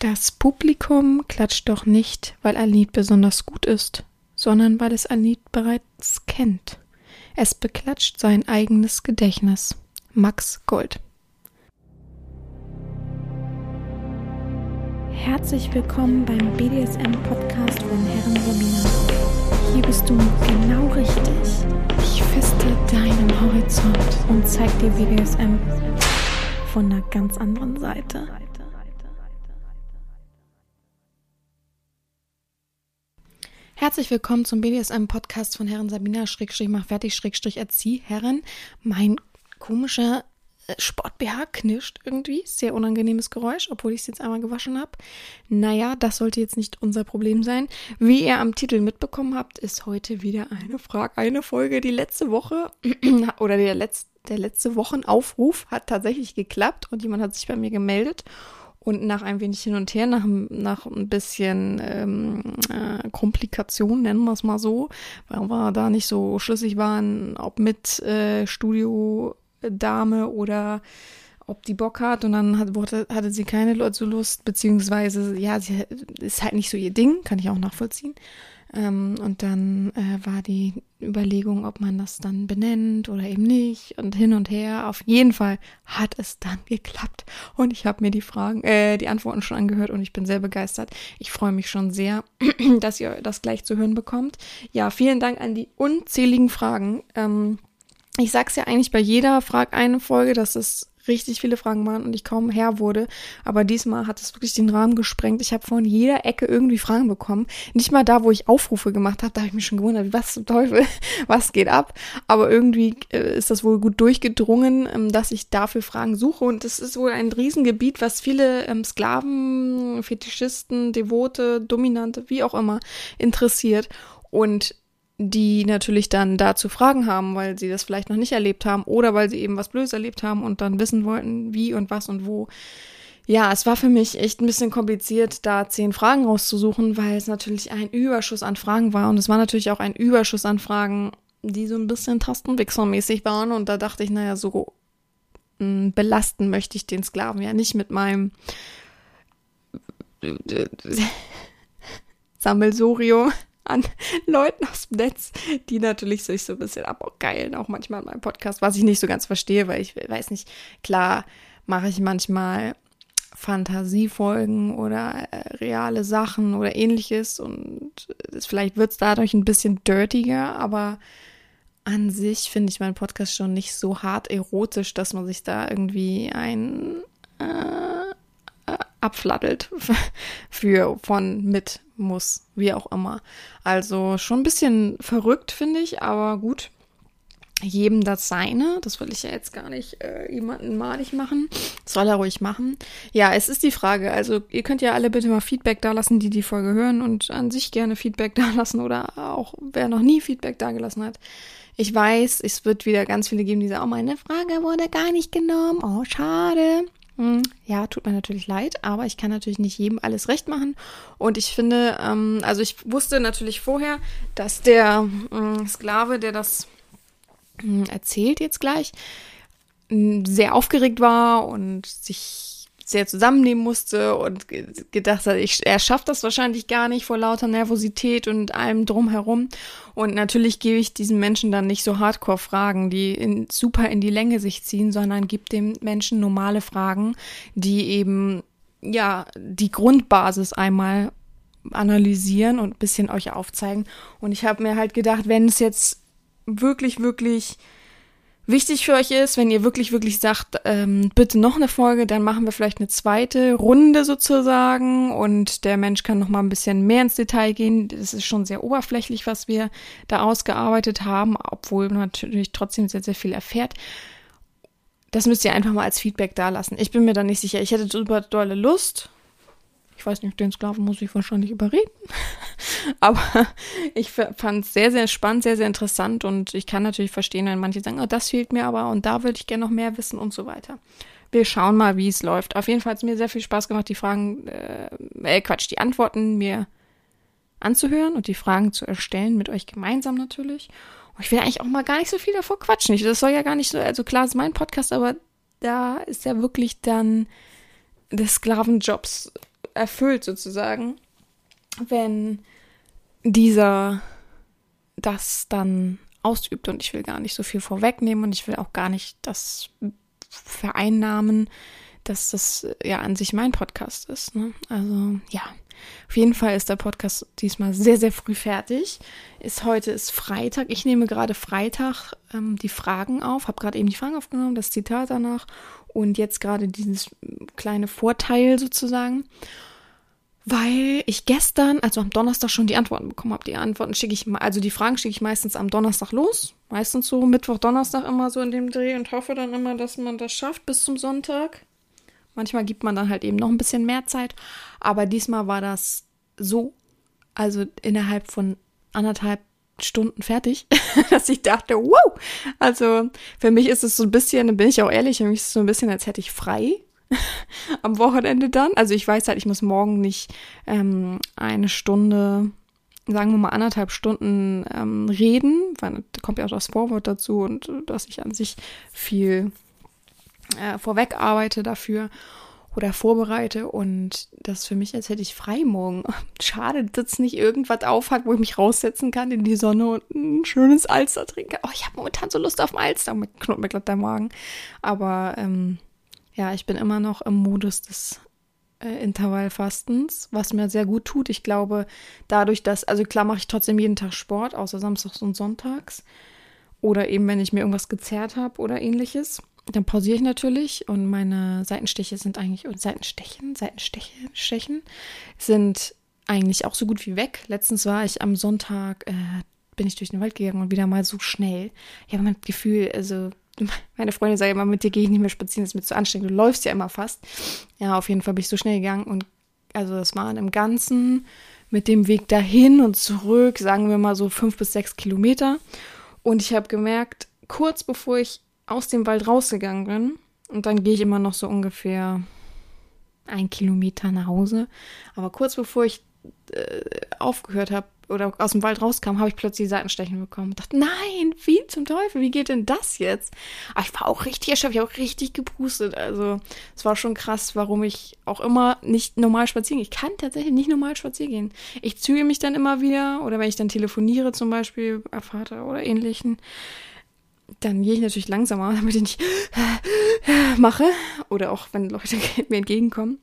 Das Publikum klatscht doch nicht, weil ein Lied besonders gut ist, sondern weil es ein Lied bereits kennt. Es beklatscht sein eigenes Gedächtnis. Max Gold. Herzlich willkommen beim BDSM-Podcast von Herren Romina. Hier bist du genau richtig. Ich feste deinen Horizont und zeig dir BDSM von einer ganz anderen Seite. Herzlich willkommen zum BDSM-Podcast von Herren Sabina, Schrägstrich, mach fertig, Schrägstrich, erzieh, Herren. Mein komischer äh, Sport-BH knirscht irgendwie. Sehr unangenehmes Geräusch, obwohl ich es jetzt einmal gewaschen habe. Naja, das sollte jetzt nicht unser Problem sein. Wie ihr am Titel mitbekommen habt, ist heute wieder eine Frage, eine Folge. Die letzte Woche oder der letzte, der letzte Wochenaufruf hat tatsächlich geklappt und jemand hat sich bei mir gemeldet. Und nach ein wenig hin und her, nach, nach ein bisschen ähm, äh, Komplikation, nennen wir es mal so, weil wir da nicht so schlüssig waren, ob mit äh, Studiodame oder ob die Bock hat und dann hat, hatte sie keine so Lust, beziehungsweise ja, sie ist halt nicht so ihr Ding, kann ich auch nachvollziehen. Ähm, und dann äh, war die Überlegung, ob man das dann benennt oder eben nicht und hin und her. Auf jeden Fall hat es dann geklappt und ich habe mir die Fragen, äh, die Antworten schon angehört und ich bin sehr begeistert. Ich freue mich schon sehr, dass ihr das gleich zu hören bekommt. Ja, vielen Dank an die unzähligen Fragen. Ähm, ich sag's ja eigentlich bei jeder Frag eine Folge, dass es richtig viele Fragen waren und ich kaum Herr wurde. Aber diesmal hat es wirklich den Rahmen gesprengt. Ich habe von jeder Ecke irgendwie Fragen bekommen. Nicht mal da, wo ich Aufrufe gemacht habe, da habe ich mich schon gewundert, was zum Teufel, was geht ab. Aber irgendwie äh, ist das wohl gut durchgedrungen, ähm, dass ich dafür Fragen suche. Und es ist wohl ein Riesengebiet, was viele ähm, Sklaven, Fetischisten, Devote, Dominante, wie auch immer, interessiert. Und die natürlich dann dazu Fragen haben, weil sie das vielleicht noch nicht erlebt haben oder weil sie eben was Blödes erlebt haben und dann wissen wollten, wie und was und wo. Ja, es war für mich echt ein bisschen kompliziert, da zehn Fragen rauszusuchen, weil es natürlich ein Überschuss an Fragen war und es war natürlich auch ein Überschuss an Fragen, die so ein bisschen tastenwichsermäßig waren und da dachte ich, naja, so mh, hm, belasten möchte ich den Sklaven ja nicht mit meinem Sammelsurium an Leuten aus dem Netz, die natürlich sich so ein bisschen abgeilen, auch manchmal in meinem Podcast, was ich nicht so ganz verstehe, weil ich weiß nicht, klar mache ich manchmal Fantasiefolgen oder äh, reale Sachen oder ähnliches und es, vielleicht wird es dadurch ein bisschen dirtiger, aber an sich finde ich meinen Podcast schon nicht so hart erotisch, dass man sich da irgendwie ein äh, abfladdelt für von mit muss, wie auch immer. Also schon ein bisschen verrückt, finde ich, aber gut. Jedem das seine. Das will ich ja jetzt gar nicht äh, jemanden malig machen. soll er ruhig machen. Ja, es ist die Frage. Also, ihr könnt ja alle bitte mal Feedback da lassen, die die Folge hören und an sich gerne Feedback da lassen oder auch wer noch nie Feedback da gelassen hat. Ich weiß, es wird wieder ganz viele geben, die sagen, oh, meine Frage wurde gar nicht genommen. Oh, schade. Hm, ja, tut mir natürlich leid, aber ich kann natürlich nicht jedem alles recht machen. Und ich finde, ähm, also ich wusste natürlich vorher, dass der äh, Sklave, der das äh, erzählt jetzt gleich, äh, sehr aufgeregt war und sich sehr zusammennehmen musste und gedacht hat, ich, er schafft das wahrscheinlich gar nicht vor lauter Nervosität und allem drumherum. Und natürlich gebe ich diesen Menschen dann nicht so Hardcore-Fragen, die in, super in die Länge sich ziehen, sondern gebe dem Menschen normale Fragen, die eben, ja, die Grundbasis einmal analysieren und ein bisschen euch aufzeigen. Und ich habe mir halt gedacht, wenn es jetzt wirklich, wirklich wichtig für euch ist, wenn ihr wirklich, wirklich sagt, ähm, bitte noch eine Folge, dann machen wir vielleicht eine zweite Runde sozusagen und der Mensch kann noch mal ein bisschen mehr ins Detail gehen. Das ist schon sehr oberflächlich, was wir da ausgearbeitet haben, obwohl man natürlich trotzdem sehr, sehr viel erfährt. Das müsst ihr einfach mal als Feedback da lassen. Ich bin mir da nicht sicher. Ich hätte super dolle Lust, ich weiß nicht, den Sklaven muss ich wahrscheinlich überreden. Aber ich fand es sehr, sehr spannend, sehr, sehr interessant und ich kann natürlich verstehen, wenn manche sagen, oh, das fehlt mir aber und da würde ich gerne noch mehr wissen und so weiter. Wir schauen mal, wie es läuft. Auf jeden Fall hat es mir sehr viel Spaß gemacht, die Fragen, äh, äh, Quatsch, die Antworten mir anzuhören und die Fragen zu erstellen, mit euch gemeinsam natürlich. Und ich will eigentlich auch mal gar nicht so viel davor quatschen. Das soll ja gar nicht so, also klar ist mein Podcast, aber da ist ja wirklich dann des Sklavenjobs erfüllt sozusagen, wenn dieser das dann ausübt und ich will gar nicht so viel vorwegnehmen und ich will auch gar nicht das vereinnahmen, dass das ja an sich mein Podcast ist. Ne? Also ja, auf jeden Fall ist der Podcast diesmal sehr, sehr früh fertig. Ist heute ist Freitag. Ich nehme gerade Freitag ähm, die Fragen auf, habe gerade eben die Fragen aufgenommen, das Zitat danach und jetzt gerade dieses kleine Vorteil sozusagen weil ich gestern, also am Donnerstag schon die Antworten bekommen habe. Die Antworten schicke ich, also die Fragen schicke ich meistens am Donnerstag los. Meistens so Mittwoch, Donnerstag immer so in dem Dreh und hoffe dann immer, dass man das schafft bis zum Sonntag. Manchmal gibt man dann halt eben noch ein bisschen mehr Zeit. Aber diesmal war das so, also innerhalb von anderthalb Stunden fertig, dass ich dachte, wow! Also für mich ist es so ein bisschen, bin ich auch ehrlich, für mich ist es so ein bisschen, als hätte ich frei am Wochenende dann. Also ich weiß halt, ich muss morgen nicht ähm, eine Stunde, sagen wir mal anderthalb Stunden ähm, reden, weil da kommt ja auch das Vorwort dazu und äh, dass ich an sich viel äh, vorweg arbeite dafür oder vorbereite und das für mich, als hätte ich frei morgen. Schade, dass nicht irgendwas aufhat, wo ich mich raussetzen kann in die Sonne und ein schönes Alster trinke. Oh, ich habe momentan so Lust auf ein Alster, mit knurrt mir glatt der Magen. Aber ähm, ja, ich bin immer noch im Modus des äh, Intervallfastens, was mir sehr gut tut. Ich glaube, dadurch, dass, also klar mache ich trotzdem jeden Tag Sport, außer Samstags und Sonntags. Oder eben, wenn ich mir irgendwas gezerrt habe oder ähnliches. Dann pausiere ich natürlich und meine Seitenstiche sind eigentlich, und Seitenstechen, Seitenstechen, Stechen sind eigentlich auch so gut wie weg. Letztens war ich am Sonntag, äh, bin ich durch den Wald gegangen und wieder mal so schnell. Ich habe mein Gefühl, also meine Freundin sagt immer, mit dir gehe ich nicht mehr spazieren, das ist mir zu anstrengend, du läufst ja immer fast. Ja, auf jeden Fall bin ich so schnell gegangen und also das waren im Ganzen mit dem Weg dahin und zurück, sagen wir mal so fünf bis sechs Kilometer. Und ich habe gemerkt, kurz bevor ich aus dem Wald rausgegangen bin, und dann gehe ich immer noch so ungefähr ein Kilometer nach Hause, aber kurz bevor ich äh, aufgehört habe, oder aus dem Wald rauskam, habe ich plötzlich Seitenstechen bekommen. Ich dachte, nein, wie zum Teufel, wie geht denn das jetzt? Aber ich war auch richtig erschöpft, ich habe auch richtig gepustet. Also es war schon krass, warum ich auch immer nicht normal spazieren gehe. Ich kann tatsächlich nicht normal spazieren gehen. Ich züge mich dann immer wieder oder wenn ich dann telefoniere zum Beispiel bei Vater oder ähnlichen, dann gehe ich natürlich langsamer, damit ich nicht mache. Oder auch wenn Leute mir entgegenkommen.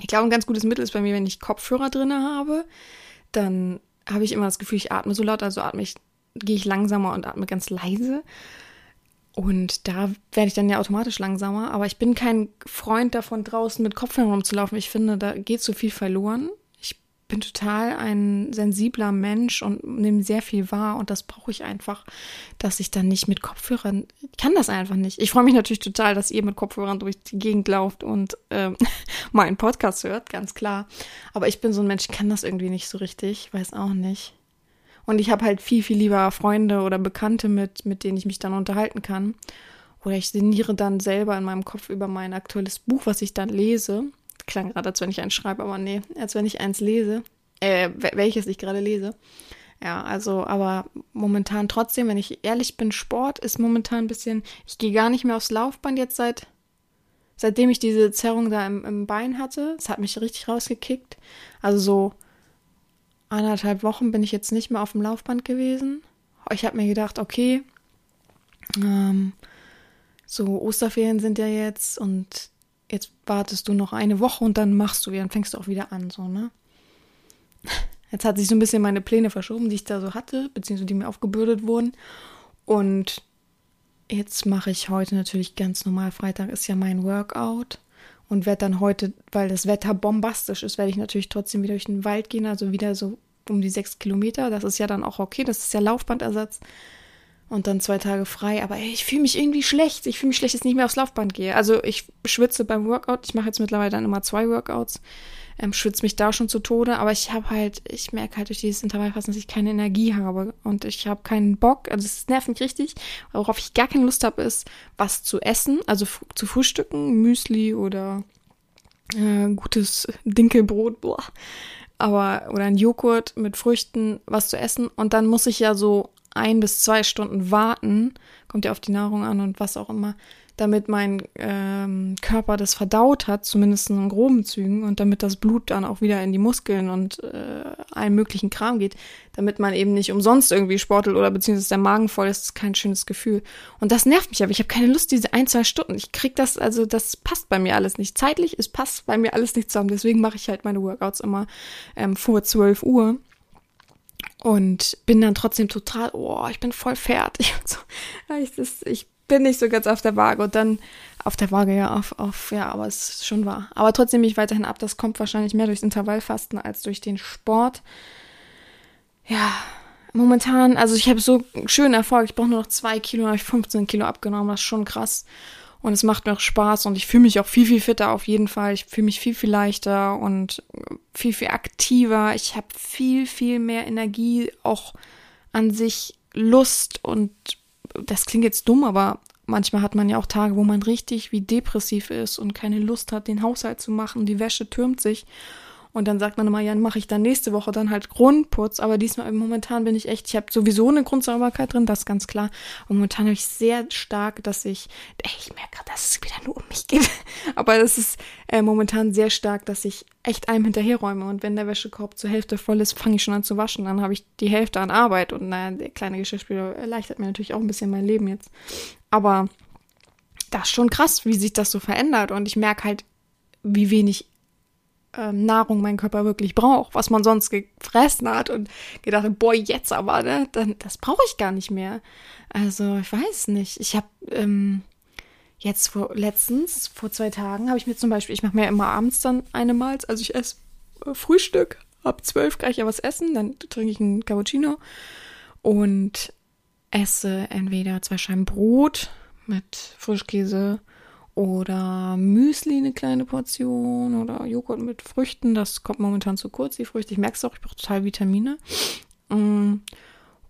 Ich glaube, ein ganz gutes Mittel ist bei mir, wenn ich Kopfhörer drin habe, dann habe ich immer das Gefühl, ich atme so laut, also atme ich, gehe ich langsamer und atme ganz leise. Und da werde ich dann ja automatisch langsamer. Aber ich bin kein Freund davon, draußen mit Kopfhörern rumzulaufen. Ich finde, da geht so viel verloren bin total ein sensibler Mensch und nehme sehr viel wahr und das brauche ich einfach, dass ich dann nicht mit Kopfhörern, ich kann das einfach nicht. Ich freue mich natürlich total, dass ihr mit Kopfhörern durch die Gegend lauft und ähm, meinen Podcast hört, ganz klar. Aber ich bin so ein Mensch, ich kann das irgendwie nicht so richtig, weiß auch nicht. Und ich habe halt viel, viel lieber Freunde oder Bekannte mit, mit denen ich mich dann unterhalten kann. Oder ich sinniere dann selber in meinem Kopf über mein aktuelles Buch, was ich dann lese klang gerade, als wenn ich eins schreibe, aber nee, als wenn ich eins lese, äh, welches ich gerade lese. Ja, also, aber momentan trotzdem, wenn ich ehrlich bin, Sport ist momentan ein bisschen, ich gehe gar nicht mehr aufs Laufband jetzt seit, seitdem ich diese Zerrung da im, im Bein hatte. Es hat mich richtig rausgekickt. Also so anderthalb Wochen bin ich jetzt nicht mehr auf dem Laufband gewesen. Ich habe mir gedacht, okay, ähm, so Osterferien sind ja jetzt und jetzt wartest du noch eine Woche und dann machst du wieder, dann fängst du auch wieder an, so, ne? Jetzt hat sich so ein bisschen meine Pläne verschoben, die ich da so hatte, beziehungsweise die mir aufgebürdet wurden. Und jetzt mache ich heute natürlich ganz normal. Freitag ist ja mein Workout und werde dann heute, weil das Wetter bombastisch ist, werde ich natürlich trotzdem wieder durch den Wald gehen, also wieder so um die sechs Kilometer. Das ist ja dann auch okay, das ist ja Laufbandersatz und dann zwei Tage frei. Aber ey, ich fühle mich irgendwie schlecht. Ich fühle mich schlecht, dass ich nicht mehr aufs Laufband gehe. Also ich schwitze beim Workout. Ich mache jetzt mittlerweile dann immer zwei Workouts. Ähm, schwitze mich da schon zu Tode. Aber ich habe halt, ich merke halt durch dieses Intervallfasten, dass ich keine Energie habe. Und ich habe keinen Bock. Also es nervt mich richtig. Worauf ich gar keine Lust habe, ist, was zu essen. Also zu frühstücken. Müsli oder äh, gutes Dinkelbrot. Boah. Aber, oder ein Joghurt mit Früchten, was zu essen. Und dann muss ich ja so ein bis zwei Stunden warten, kommt ja auf die Nahrung an und was auch immer, damit mein ähm, Körper das verdaut hat, zumindest in groben Zügen, und damit das Blut dann auch wieder in die Muskeln und äh, allen möglichen Kram geht, damit man eben nicht umsonst irgendwie sportelt oder beziehungsweise der Magen voll ist, ist kein schönes Gefühl. Und das nervt mich aber. Ich habe keine Lust, diese ein, zwei Stunden. Ich krieg das, also das passt bei mir alles nicht. Zeitlich, es passt bei mir alles nicht zusammen. Deswegen mache ich halt meine Workouts immer ähm, vor 12 Uhr und bin dann trotzdem total, oh, ich bin voll fertig. So, ich, das, ich bin nicht so ganz auf der Waage und dann auf der Waage, ja, auf, auf, ja, aber es ist schon wahr. Aber trotzdem mich weiterhin ab. Das kommt wahrscheinlich mehr durchs Intervallfasten als durch den Sport. Ja, momentan, also ich habe so schönen Erfolg. Ich brauche nur noch zwei Kilo, habe ich 15 Kilo abgenommen. Das ist schon krass. Und es macht mir auch Spaß und ich fühle mich auch viel, viel fitter auf jeden Fall. Ich fühle mich viel, viel leichter und viel, viel aktiver. Ich habe viel, viel mehr Energie, auch an sich Lust und das klingt jetzt dumm, aber manchmal hat man ja auch Tage, wo man richtig wie depressiv ist und keine Lust hat, den Haushalt zu machen. Die Wäsche türmt sich. Und dann sagt man immer, ja, mache ich dann nächste Woche dann halt Grundputz. Aber diesmal momentan bin ich echt, ich habe sowieso eine Grundsauberkeit drin, das ist ganz klar. Und momentan habe ich sehr stark, dass ich, ey, ich merke gerade, dass es wieder nur um mich geht. Aber es ist äh, momentan sehr stark, dass ich echt einem hinterherräume. Und wenn der Wäschekorb zur Hälfte voll ist, fange ich schon an zu waschen. Dann habe ich die Hälfte an Arbeit. Und naja, der kleine Geschirrspüler erleichtert mir natürlich auch ein bisschen mein Leben jetzt. Aber das ist schon krass, wie sich das so verändert. Und ich merke halt, wie wenig ähm, Nahrung mein Körper wirklich braucht, was man sonst gefressen hat und gedacht, boah, jetzt aber, ne, dann das brauche ich gar nicht mehr. Also ich weiß nicht. Ich habe ähm, jetzt vor letztens vor zwei Tagen habe ich mir zum Beispiel, ich mache mir immer abends dann eine Malz, also ich esse äh, Frühstück ab zwölf kann ich ja was essen, dann trinke ich einen Cappuccino und esse entweder zwei Scheiben Brot mit Frischkäse oder Müsli eine kleine Portion oder Joghurt mit Früchten. Das kommt momentan zu kurz, die Früchte. Ich merke es auch, ich brauche total Vitamine. Mm.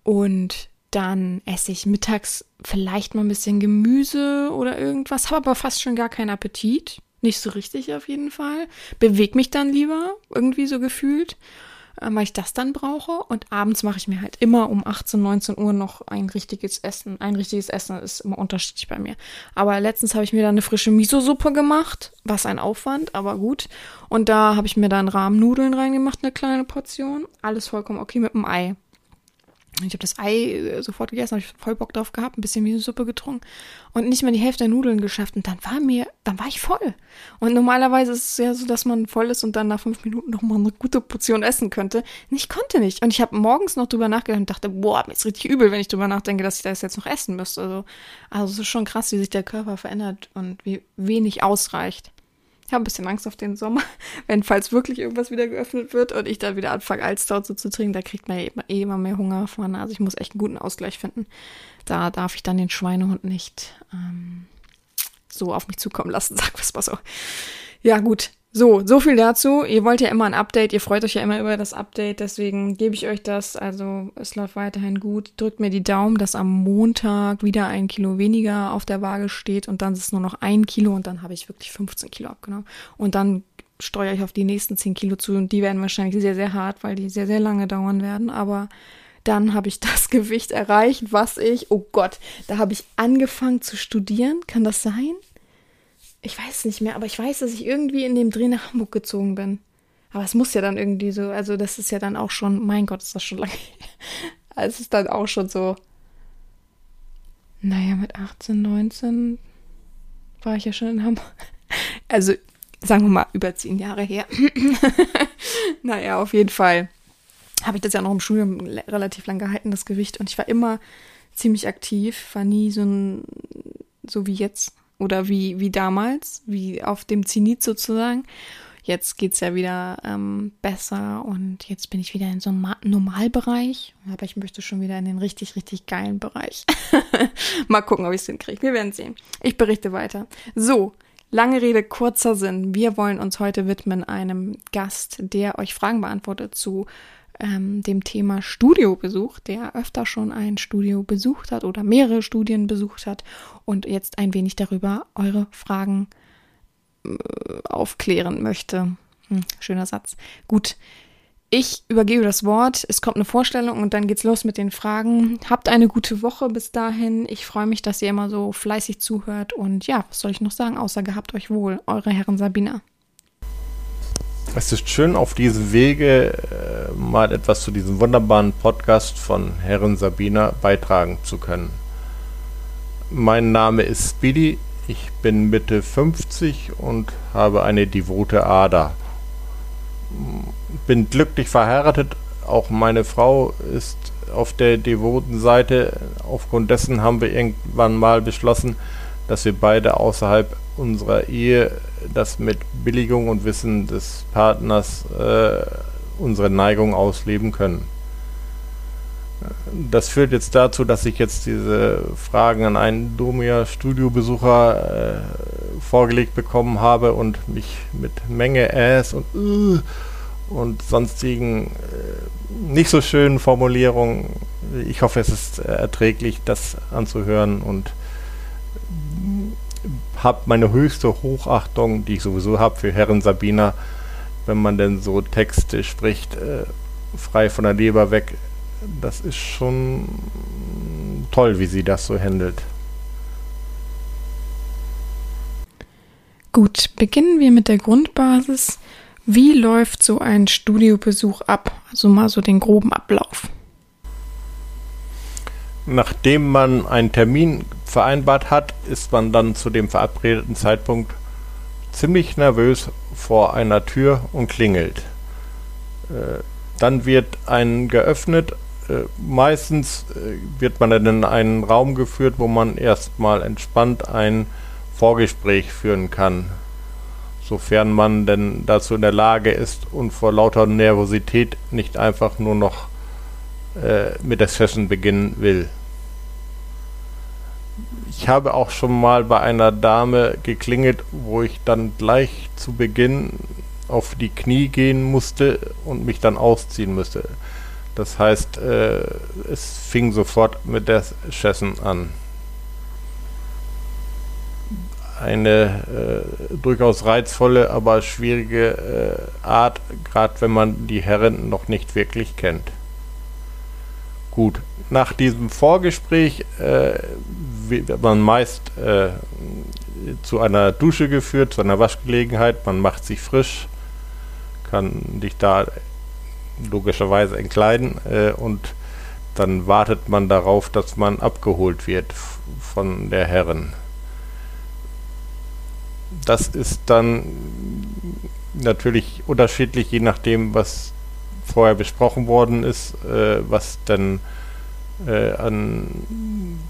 Und dann esse ich mittags vielleicht mal ein bisschen Gemüse oder irgendwas, habe aber fast schon gar keinen Appetit. Nicht so richtig auf jeden Fall. Beweg mich dann lieber, irgendwie so gefühlt. Äh, weil ich das dann brauche. Und abends mache ich mir halt immer um 18, 19 Uhr noch ein richtiges Essen. Ein richtiges Essen ist immer unterschiedlich bei mir. Aber letztens habe ich mir dann eine frische Miso-Suppe gemacht. Was ein Aufwand, aber gut. Und da habe ich mir dann Rahmnudeln reingemacht, eine kleine Portion. Alles vollkommen okay mit dem Ei. Ich habe das Ei äh, sofort gegessen, habe ich voll Bock drauf gehabt, ein bisschen Miso-Suppe getrunken und nicht mal die Hälfte der Nudeln geschafft. Und dann war mir, dann war ich voll. Und normalerweise ist es ja so, dass man voll ist und dann nach fünf Minuten noch mal eine gute Portion essen könnte. Und ich konnte nicht. Und ich habe morgens noch drüber nachgedacht und dachte, boah, mir ist richtig übel, wenn ich drüber nachdenke, dass ich das jetzt noch essen müsste. Also, also es ist schon krass, wie sich der Körper verändert und wie wenig ausreicht. Ich habe ein bisschen Angst auf den Sommer, wenn falls wirklich irgendwas wieder geöffnet wird und ich dann wieder anfange, Alster so zu trinken, da kriegt man eh immer mehr Hunger von. Also ich muss echt einen guten Ausgleich finden. Da darf ich dann den Schweinehund nicht ähm, so auf mich zukommen lassen, sag was mal so. Ja, gut. So, so viel dazu. Ihr wollt ja immer ein Update, ihr freut euch ja immer über das Update, deswegen gebe ich euch das. Also es läuft weiterhin gut. Drückt mir die Daumen, dass am Montag wieder ein Kilo weniger auf der Waage steht und dann ist es nur noch ein Kilo und dann habe ich wirklich 15 Kilo abgenommen. Und dann steuere ich auf die nächsten 10 Kilo zu und die werden wahrscheinlich sehr, sehr hart, weil die sehr, sehr lange dauern werden. Aber dann habe ich das Gewicht erreicht, was ich, oh Gott, da habe ich angefangen zu studieren. Kann das sein? Ich weiß nicht mehr, aber ich weiß, dass ich irgendwie in dem Dreh nach Hamburg gezogen bin. Aber es muss ja dann irgendwie so, also das ist ja dann auch schon, mein Gott, ist das schon lange. es ist dann auch schon so, naja, mit 18, 19 war ich ja schon in Hamburg. Also, sagen wir mal, über zehn Jahre her. naja, auf jeden Fall habe ich das ja noch im Studium relativ lang gehalten, das Gewicht. Und ich war immer ziemlich aktiv, war nie so ein, so wie jetzt, oder wie, wie damals, wie auf dem Zenit sozusagen. Jetzt geht's ja wieder ähm, besser und jetzt bin ich wieder in so einem Normalbereich. Aber ich möchte schon wieder in den richtig, richtig geilen Bereich. Mal gucken, ob ich es hinkriege. Wir werden sehen. Ich berichte weiter. So, lange Rede, kurzer Sinn. Wir wollen uns heute widmen einem Gast, der euch Fragen beantwortet zu ähm, dem Thema Studiobesuch, der öfter schon ein Studio besucht hat oder mehrere Studien besucht hat und jetzt ein wenig darüber eure Fragen äh, aufklären möchte. Hm, schöner Satz. Gut. Ich übergebe das Wort. Es kommt eine Vorstellung und dann geht's los mit den Fragen. Habt eine gute Woche bis dahin. Ich freue mich, dass ihr immer so fleißig zuhört. Und ja, was soll ich noch sagen, außer gehabt euch wohl, eure Herren Sabina. Es ist schön, auf diesem Wege äh, mal etwas zu diesem wunderbaren Podcast von Herren Sabina beitragen zu können. Mein Name ist Speedy. Ich bin Mitte 50 und habe eine devote Ader bin glücklich verheiratet. Auch meine Frau ist auf der devoten Seite. Aufgrund dessen haben wir irgendwann mal beschlossen, dass wir beide außerhalb unserer Ehe das mit Billigung und Wissen des Partners äh, unsere Neigung ausleben können. Das führt jetzt dazu, dass ich jetzt diese Fragen an einen Domia-Studiobesucher äh, vorgelegt bekommen habe und mich mit Menge Äs und uh, und sonstigen äh, nicht so schönen Formulierungen. Ich hoffe, es ist erträglich, das anzuhören und habe meine höchste Hochachtung, die ich sowieso habe für Herren Sabina, wenn man denn so Texte spricht, äh, frei von der Leber weg. Das ist schon toll, wie sie das so handelt. Gut, beginnen wir mit der Grundbasis. Wie läuft so ein Studiobesuch ab? Also mal so den groben Ablauf. Nachdem man einen Termin vereinbart hat, ist man dann zu dem verabredeten Zeitpunkt ziemlich nervös vor einer Tür und klingelt. Äh, dann wird ein geöffnet. Äh, meistens äh, wird man dann in einen Raum geführt, wo man erstmal entspannt ein Vorgespräch führen kann sofern man denn dazu in der Lage ist und vor lauter Nervosität nicht einfach nur noch äh, mit der Session beginnen will. Ich habe auch schon mal bei einer Dame geklingelt, wo ich dann gleich zu Beginn auf die Knie gehen musste und mich dann ausziehen musste. Das heißt, äh, es fing sofort mit der Session an eine äh, durchaus reizvolle, aber schwierige äh, Art, gerade wenn man die Herren noch nicht wirklich kennt. Gut, nach diesem Vorgespräch äh, wird man meist äh, zu einer Dusche geführt, zu einer Waschgelegenheit, man macht sich frisch, kann dich da logischerweise entkleiden äh, und dann wartet man darauf, dass man abgeholt wird von der Herren das ist dann natürlich unterschiedlich, je nachdem, was vorher besprochen worden ist, äh, was dann äh, an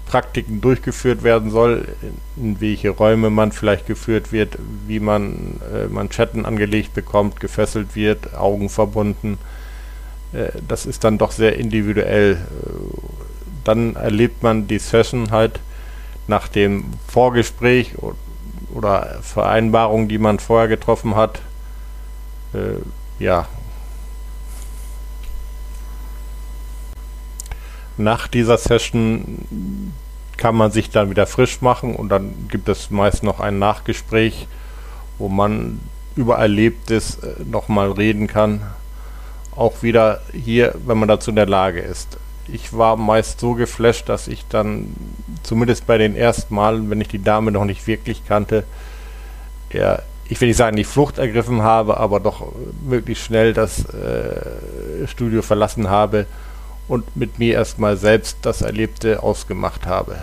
Praktiken durchgeführt werden soll, in welche Räume man vielleicht geführt wird, wie man äh, Manschetten angelegt bekommt, gefesselt wird, Augen verbunden. Äh, das ist dann doch sehr individuell. Dann erlebt man die Session halt nach dem Vorgespräch oder Vereinbarungen, die man vorher getroffen hat. Äh, ja. Nach dieser Session kann man sich dann wieder frisch machen und dann gibt es meist noch ein Nachgespräch, wo man über Erlebtes äh, nochmal reden kann. Auch wieder hier, wenn man dazu in der Lage ist ich war meist so geflasht, dass ich dann, zumindest bei den ersten Malen, wenn ich die Dame noch nicht wirklich kannte, ja, ich will nicht sagen, die Flucht ergriffen habe, aber doch möglichst schnell das äh, Studio verlassen habe und mit mir erstmal selbst das Erlebte ausgemacht habe.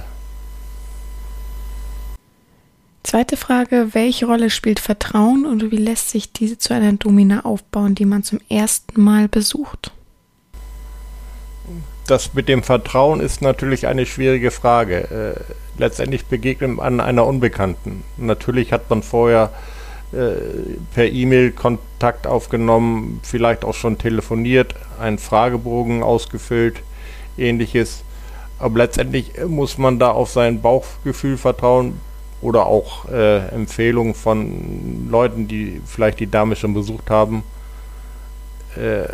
Zweite Frage, welche Rolle spielt Vertrauen und wie lässt sich diese zu einer Domina aufbauen, die man zum ersten Mal besucht? das mit dem Vertrauen ist natürlich eine schwierige Frage. Äh, letztendlich begegnet man einer Unbekannten. Natürlich hat man vorher per E-Mail Kontakt aufgenommen, vielleicht auch schon telefoniert, einen Fragebogen ausgefüllt, ähnliches. Aber letztendlich muss man da auf sein Bauchgefühl vertrauen oder auch äh, Empfehlungen von Leuten, die vielleicht die Dame schon besucht haben. Äh,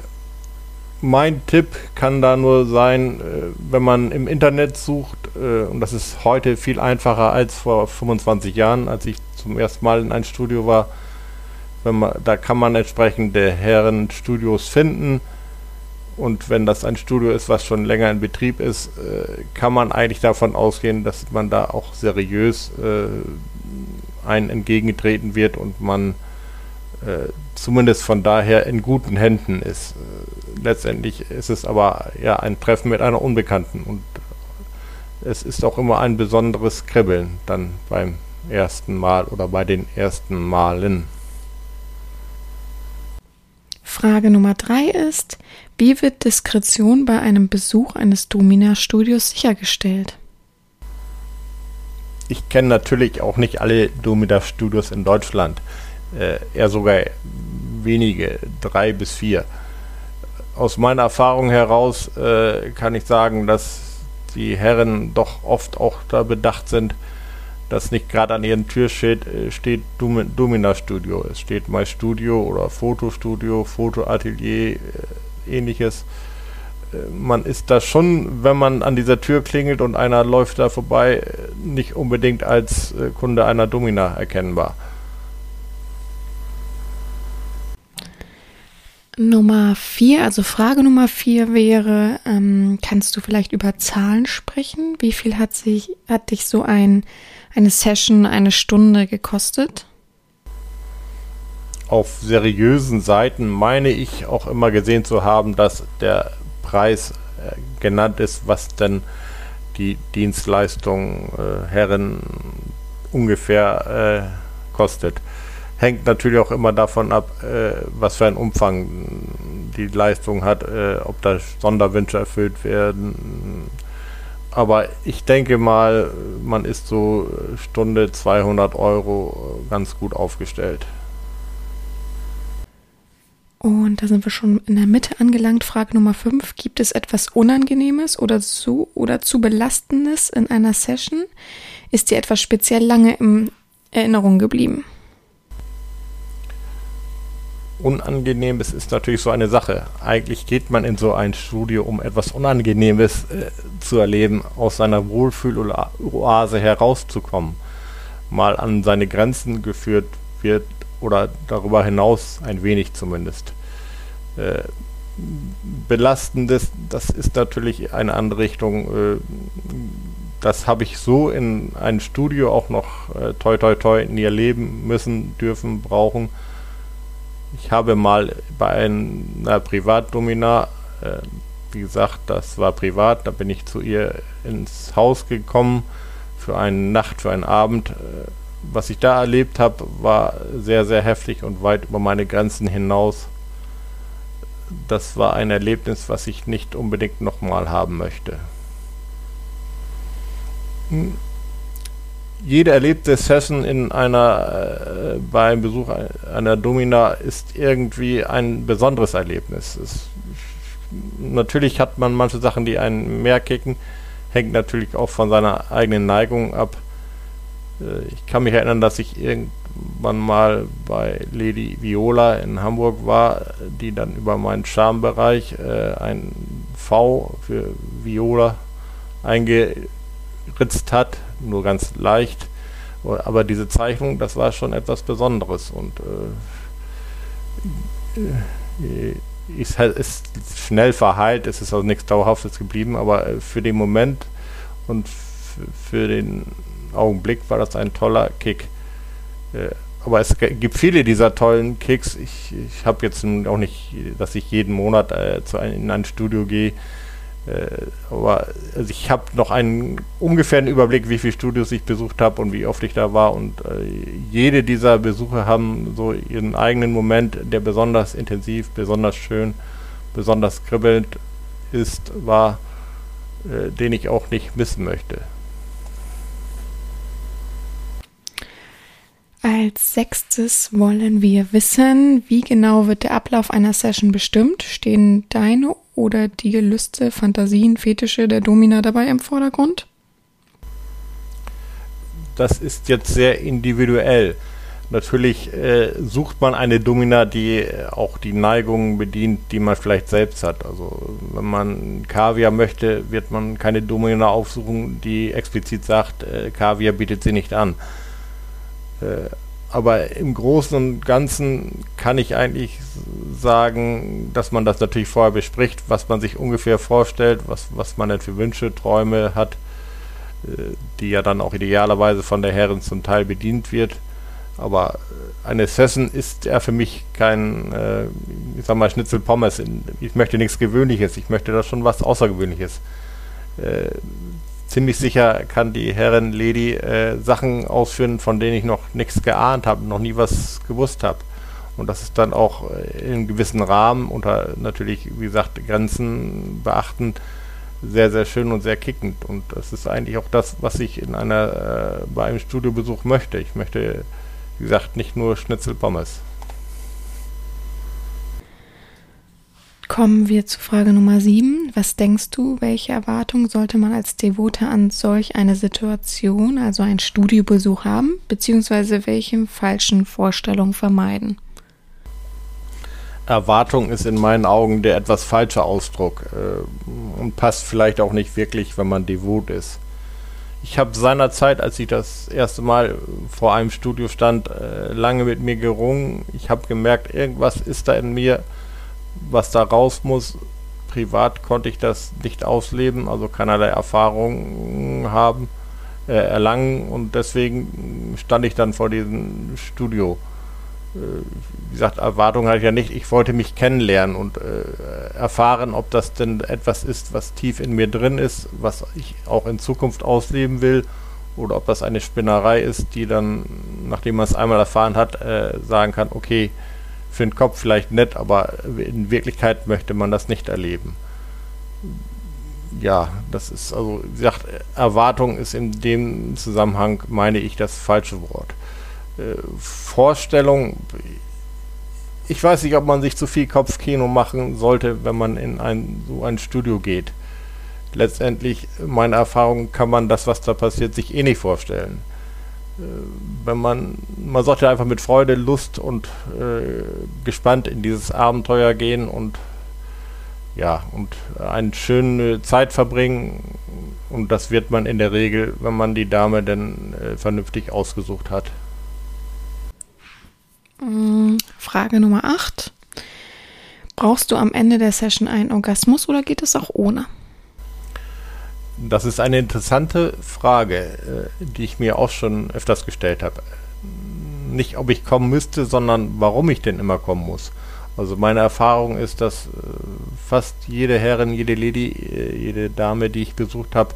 mein Tipp kann da nur sein, äh, wenn man im Internet sucht, äh, und das ist heute viel einfacher als vor 25 Jahren, als ich zum ersten Mal in ein Studio war, man, da kann man entsprechende Herrenstudios finden. Und wenn das ein Studio ist, was schon länger in Betrieb ist, äh, kann man eigentlich davon ausgehen, dass man da auch seriös einen entgegengetreten wird und man zumindest von daher in guten Händen ist. Letztendlich ist es aber ja ein Treffen mit einer Unbekannten und es ist auch immer ein besonderes Kribbeln dann beim ersten Mal oder bei den ersten Malen. Frage Nummer drei ist, wie wird Diskretion bei einem Besuch eines Domina-Studios sichergestellt? Ich kenne natürlich auch nicht alle Domina-Studios in Deutschland, äh, eher sogar wenige, drei bis vier. Aus meiner Erfahrung heraus äh, kann ich sagen, dass die Herren doch oft auch da bedacht sind, dass nicht gerade an ihren Tür steht, äh, steht Domina Studio. Es steht My Studio oder Fotostudio, Fotoatelier, äh, ähnliches. Äh, man ist da schon, wenn man an dieser Tür klingelt und einer läuft da vorbei, nicht unbedingt als Kunde einer Domina erkennbar. Nummer vier, also Frage Nummer vier wäre, ähm, kannst du vielleicht über Zahlen sprechen? Wie viel hat sich, hat dich so ein eine Session eine Stunde gekostet? Auf seriösen Seiten meine ich auch immer gesehen zu haben, dass der Preis äh, genannt ist, was denn die Dienstleistung äh, Herren ungefähr äh, kostet. Hängt natürlich auch immer davon ab, äh, was für einen Umfang die Leistung hat, äh, ob da Sonderwünsche erfüllt werden, aber ich denke mal, man ist so Stunde 200 Euro ganz gut aufgestellt. Und da sind wir schon in der Mitte angelangt. Frage Nummer 5. Gibt es etwas Unangenehmes oder zu, oder zu Belastendes in einer Session? Ist dir etwas speziell lange in Erinnerung geblieben? Unangenehmes ist natürlich so eine Sache. Eigentlich geht man in so ein Studio, um etwas Unangenehmes äh, zu erleben, aus seiner Wohlfühloase herauszukommen, mal an seine Grenzen geführt wird oder darüber hinaus ein wenig zumindest. Äh, belastendes, das ist natürlich eine andere Richtung. Äh, das habe ich so in einem Studio auch noch äh, toi toi toi nie erleben müssen, dürfen, brauchen ich habe mal bei einer Privatdomina, äh, wie gesagt, das war privat, da bin ich zu ihr ins Haus gekommen für eine Nacht, für einen Abend. Äh, was ich da erlebt habe, war sehr, sehr heftig und weit über meine Grenzen hinaus. Das war ein Erlebnis, was ich nicht unbedingt nochmal haben möchte. Hm jede erlebte Session in einer, äh, beim Besuch einer Domina ist irgendwie ein besonderes Erlebnis. Es, natürlich hat man manche Sachen, die einen mehr kicken, hängt natürlich auch von seiner eigenen Neigung ab. Äh, ich kann mich erinnern, dass ich irgendwann mal bei Lady Viola in Hamburg war, die dann über meinen Charmebereich äh, ein V für Viola eingeritzt hat nur ganz leicht. Aber diese Zeichnung, das war schon etwas Besonderes und äh, ist, halt, ist schnell verheilt, es ist also nichts Dauerhaftes geblieben, aber äh, für den Moment und für den Augenblick war das ein toller Kick. Äh, aber es gibt viele dieser tollen Kicks. Ich, ich habe jetzt auch nicht, dass ich jeden Monat äh, zu ein, in ein Studio gehe äh, aber also ich habe noch einen ungefähren Überblick, wie viele Studios ich besucht habe und wie oft ich da war. Und äh, jede dieser Besuche haben so ihren eigenen Moment, der besonders intensiv, besonders schön, besonders kribbelnd ist, war, äh, den ich auch nicht missen möchte. Als sechstes wollen wir wissen, wie genau wird der Ablauf einer Session bestimmt? Stehen deine oder die Gelüste, Fantasien, Fetische der Domina dabei im Vordergrund? Das ist jetzt sehr individuell. Natürlich äh, sucht man eine Domina, die auch die Neigungen bedient, die man vielleicht selbst hat. Also wenn man Kaviar möchte, wird man keine Domina aufsuchen, die explizit sagt, äh, Kaviar bietet sie nicht an. Äh, aber im Großen und Ganzen kann ich eigentlich sagen, dass man das natürlich vorher bespricht, was man sich ungefähr vorstellt, was, was man denn für Wünsche, Träume hat, äh, die ja dann auch idealerweise von der Herren zum Teil bedient wird. Aber äh, ein Assassin ist ja für mich kein, äh, ich sag mal, Schnitzel Pommes. Ich möchte nichts Gewöhnliches, ich möchte da schon was Außergewöhnliches. Ziemlich sicher kann die Herren Lady äh, Sachen ausführen, von denen ich noch nichts geahnt habe, noch nie was gewusst habe. Und das ist dann auch äh, in einem gewissen Rahmen, unter natürlich, wie gesagt, Grenzen beachtend, sehr, sehr schön und sehr kickend. Und das ist eigentlich auch das, was ich in einer, äh, bei einem Studiobesuch möchte. Ich möchte, wie gesagt, nicht nur Schnitzel Kommen wir zu Frage Nummer 7. Was denkst du, welche Erwartungen sollte man als Devote an solch eine Situation, also einen Studiobesuch haben, beziehungsweise welche falschen Vorstellungen vermeiden? Erwartung ist in meinen Augen der etwas falsche Ausdruck äh, und passt vielleicht auch nicht wirklich, wenn man devot ist. Ich habe seinerzeit, als ich das erste Mal vor einem Studio stand, äh, lange mit mir gerungen. Ich habe gemerkt, irgendwas ist da in mir, was da raus muss. Privat konnte ich das nicht ausleben, also keinerlei Erfahrungen haben, äh, erlangen und deswegen stand ich dann vor diesem Studio. Äh, wie gesagt, Erwartungen hatte ich ja nicht. Ich wollte mich kennenlernen und äh, erfahren, ob das denn etwas ist, was tief in mir drin ist, was ich auch in Zukunft ausleben will, oder ob das eine Spinnerei ist, die dann, nachdem man es einmal erfahren hat, äh, sagen kann, okay, für den Kopf vielleicht nett, aber in Wirklichkeit möchte man das nicht erleben. Ja, das ist also, wie gesagt, Erwartung ist in dem Zusammenhang, meine ich, das falsche Wort. Äh, Vorstellung, ich weiß nicht, ob man sich zu viel Kopfkino machen sollte, wenn man in ein so ein Studio geht. Letztendlich, meine Erfahrung, kann man das, was da passiert, sich eh nicht vorstellen. Äh, wenn man, man sollte einfach mit Freude, Lust und äh, gespannt in dieses Abenteuer gehen und ja, und eine schöne Zeit verbringen. Und das wird man in der Regel, wenn man die Dame denn äh, vernünftig ausgesucht hat. Mm, Frage Nummer 8. Brauchst du am Ende der Session einen Orgasmus oder geht es auch ohne? Das ist eine interessante Frage, äh, die ich mir auch schon öfters gestellt habe. Nicht, ob ich kommen müsste, sondern warum ich denn immer kommen muss. Also meine Erfahrung ist, dass äh, fast jede Herrin, jede Lady, äh, jede Dame, die ich besucht habe,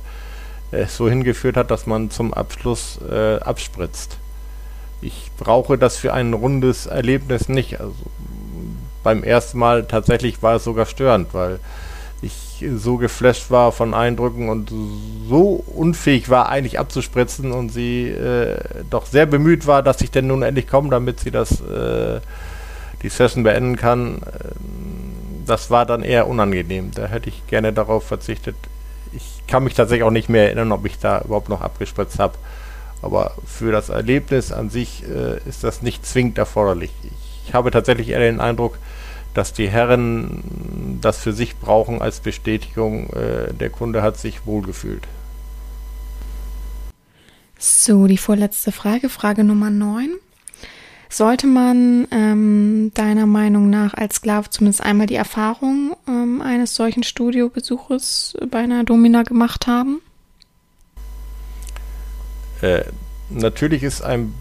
es so hingeführt hat, dass man zum Abschluss äh, abspritzt. Ich brauche das für ein rundes Erlebnis nicht. Also beim ersten Mal tatsächlich war es sogar störend, weil ich so geflasht war von Eindrücken und so unfähig war, eigentlich abzuspritzen und sie äh, doch sehr bemüht war, dass ich denn nun endlich komme, damit sie das äh, die Session beenden kann. Das war dann eher unangenehm. Da hätte ich gerne darauf verzichtet. Ich kann mich tatsächlich auch nicht mehr erinnern, ob ich da überhaupt noch abgespritzt habe. Aber für das Erlebnis an sich äh, ist das nicht zwingend erforderlich. Ich habe tatsächlich eher den Eindruck, dass die Herren das für sich brauchen als Bestätigung, äh, der Kunde hat sich wohlgefühlt. So, die vorletzte Frage, Frage Nummer 9. Sollte man ähm, deiner Meinung nach als Sklave zumindest einmal die Erfahrung ähm, eines solchen Studiobesuches bei einer Domina gemacht haben? Äh, natürlich ist ein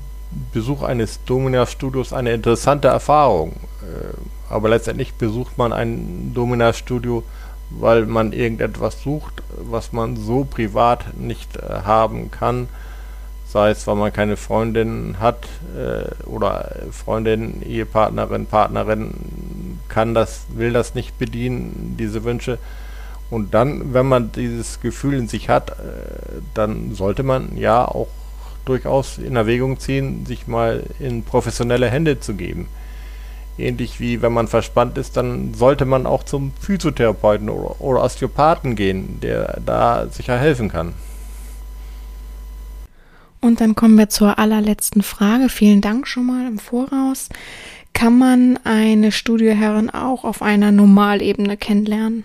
Besuch eines Domina-Studios eine interessante Erfahrung, äh, aber letztendlich besucht man ein Domina-Studio, weil man irgendetwas sucht, was man so privat nicht äh, haben kann, sei es, weil man keine Freundin hat äh, oder Freundin, Ehepartnerin, Partnerin kann das, will das nicht bedienen, diese Wünsche. Und dann, wenn man dieses Gefühl in sich hat, äh, dann sollte man ja auch durchaus in Erwägung ziehen, sich mal in professionelle Hände zu geben. Ähnlich wie wenn man verspannt ist, dann sollte man auch zum Physiotherapeuten oder, oder Osteopathen gehen, der da sicher helfen kann. Und dann kommen wir zur allerletzten Frage. Vielen Dank schon mal im Voraus. Kann man eine Studioherrin auch auf einer Normalebene kennenlernen?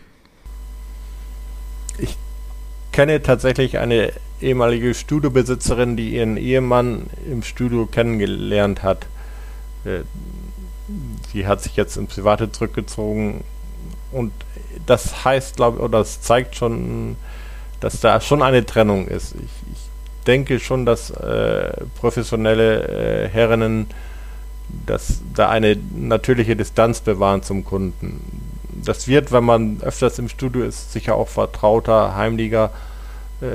kenne tatsächlich eine ehemalige Studiobesitzerin, die ihren Ehemann im Studio kennengelernt hat. Sie hat sich jetzt ins Private zurückgezogen und das heißt, glaube ich, oder das zeigt schon, dass da schon eine Trennung ist. Ich, ich denke schon, dass äh, professionelle äh, Herrinnen dass da eine natürliche Distanz bewahren zum Kunden. Das wird, wenn man öfters im Studio ist, sicher auch vertrauter, heimlicher, äh,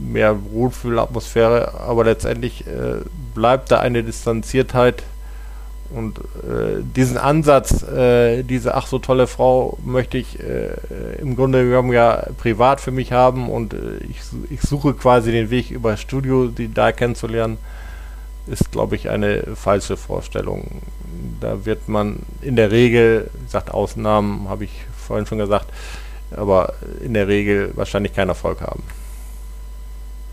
mehr Wohlfühlatmosphäre, aber letztendlich äh, bleibt da eine Distanziertheit und äh, diesen Ansatz, äh, diese ach so tolle Frau möchte ich äh, im Grunde genommen ja privat für mich haben und äh, ich, ich suche quasi den Weg über Studio, die da kennenzulernen, ist, glaube ich, eine falsche Vorstellung. Da wird man in der Regel, gesagt, Ausnahmen habe ich vorhin schon gesagt, aber in der Regel wahrscheinlich keinen Erfolg haben.